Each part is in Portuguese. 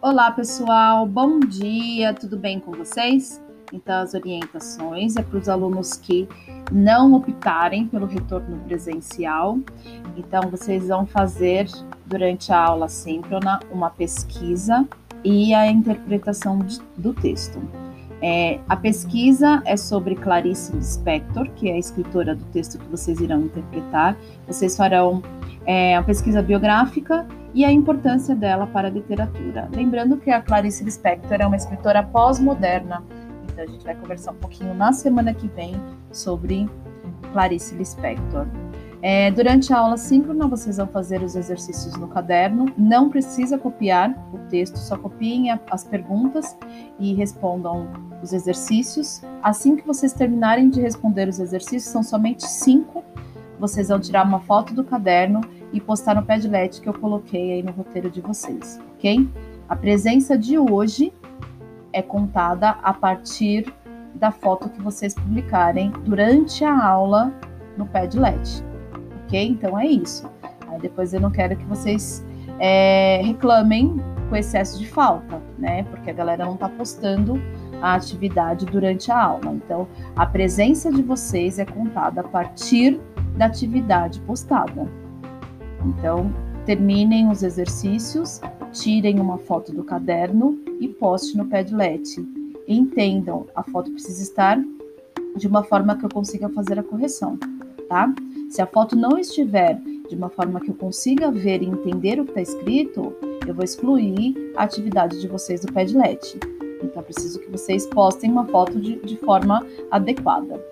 Olá, pessoal, bom dia, tudo bem com vocês? Então, as orientações é para os alunos que não optarem pelo retorno presencial. Então, vocês vão fazer durante a aula síncrona uma pesquisa e a interpretação do texto. É, a pesquisa é sobre Clarice Lispector, que é a escritora do texto que vocês irão interpretar. Vocês farão é, a pesquisa biográfica e a importância dela para a literatura. Lembrando que a Clarice Lispector é uma escritora pós-moderna, então a gente vai conversar um pouquinho na semana que vem sobre Clarice Lispector. É, durante a aula síncrona, vocês vão fazer os exercícios no caderno. Não precisa copiar o texto, só copiem as perguntas e respondam os exercícios. Assim que vocês terminarem de responder os exercícios, são somente cinco. Vocês vão tirar uma foto do caderno e postar no Padlet que eu coloquei aí no roteiro de vocês, ok? A presença de hoje é contada a partir da foto que vocês publicarem durante a aula no Padlet ok? Então é isso. Aí depois eu não quero que vocês é, reclamem com excesso de falta, né? Porque a galera não está postando a atividade durante a aula. Então, a presença de vocês é contada a partir da atividade postada. Então, terminem os exercícios, tirem uma foto do caderno e poste no Padlet. Entendam, a foto precisa estar de uma forma que eu consiga fazer a correção, tá? Se a foto não estiver de uma forma que eu consiga ver e entender o que está escrito, eu vou excluir a atividade de vocês do Padlet. Então, preciso que vocês postem uma foto de, de forma adequada.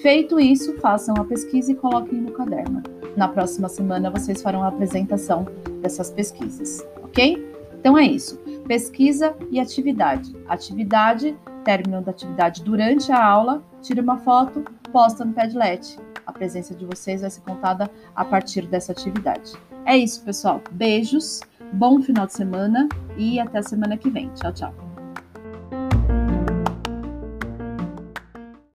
Feito isso, façam a pesquisa e coloquem no caderno. Na próxima semana, vocês farão a apresentação dessas pesquisas, ok? Então é isso. Pesquisa e atividade. Atividade, término da atividade durante a aula, tira uma foto, posta no Padlet a presença de vocês vai ser contada a partir dessa atividade. É isso, pessoal. Beijos, bom final de semana e até a semana que vem. Tchau, tchau.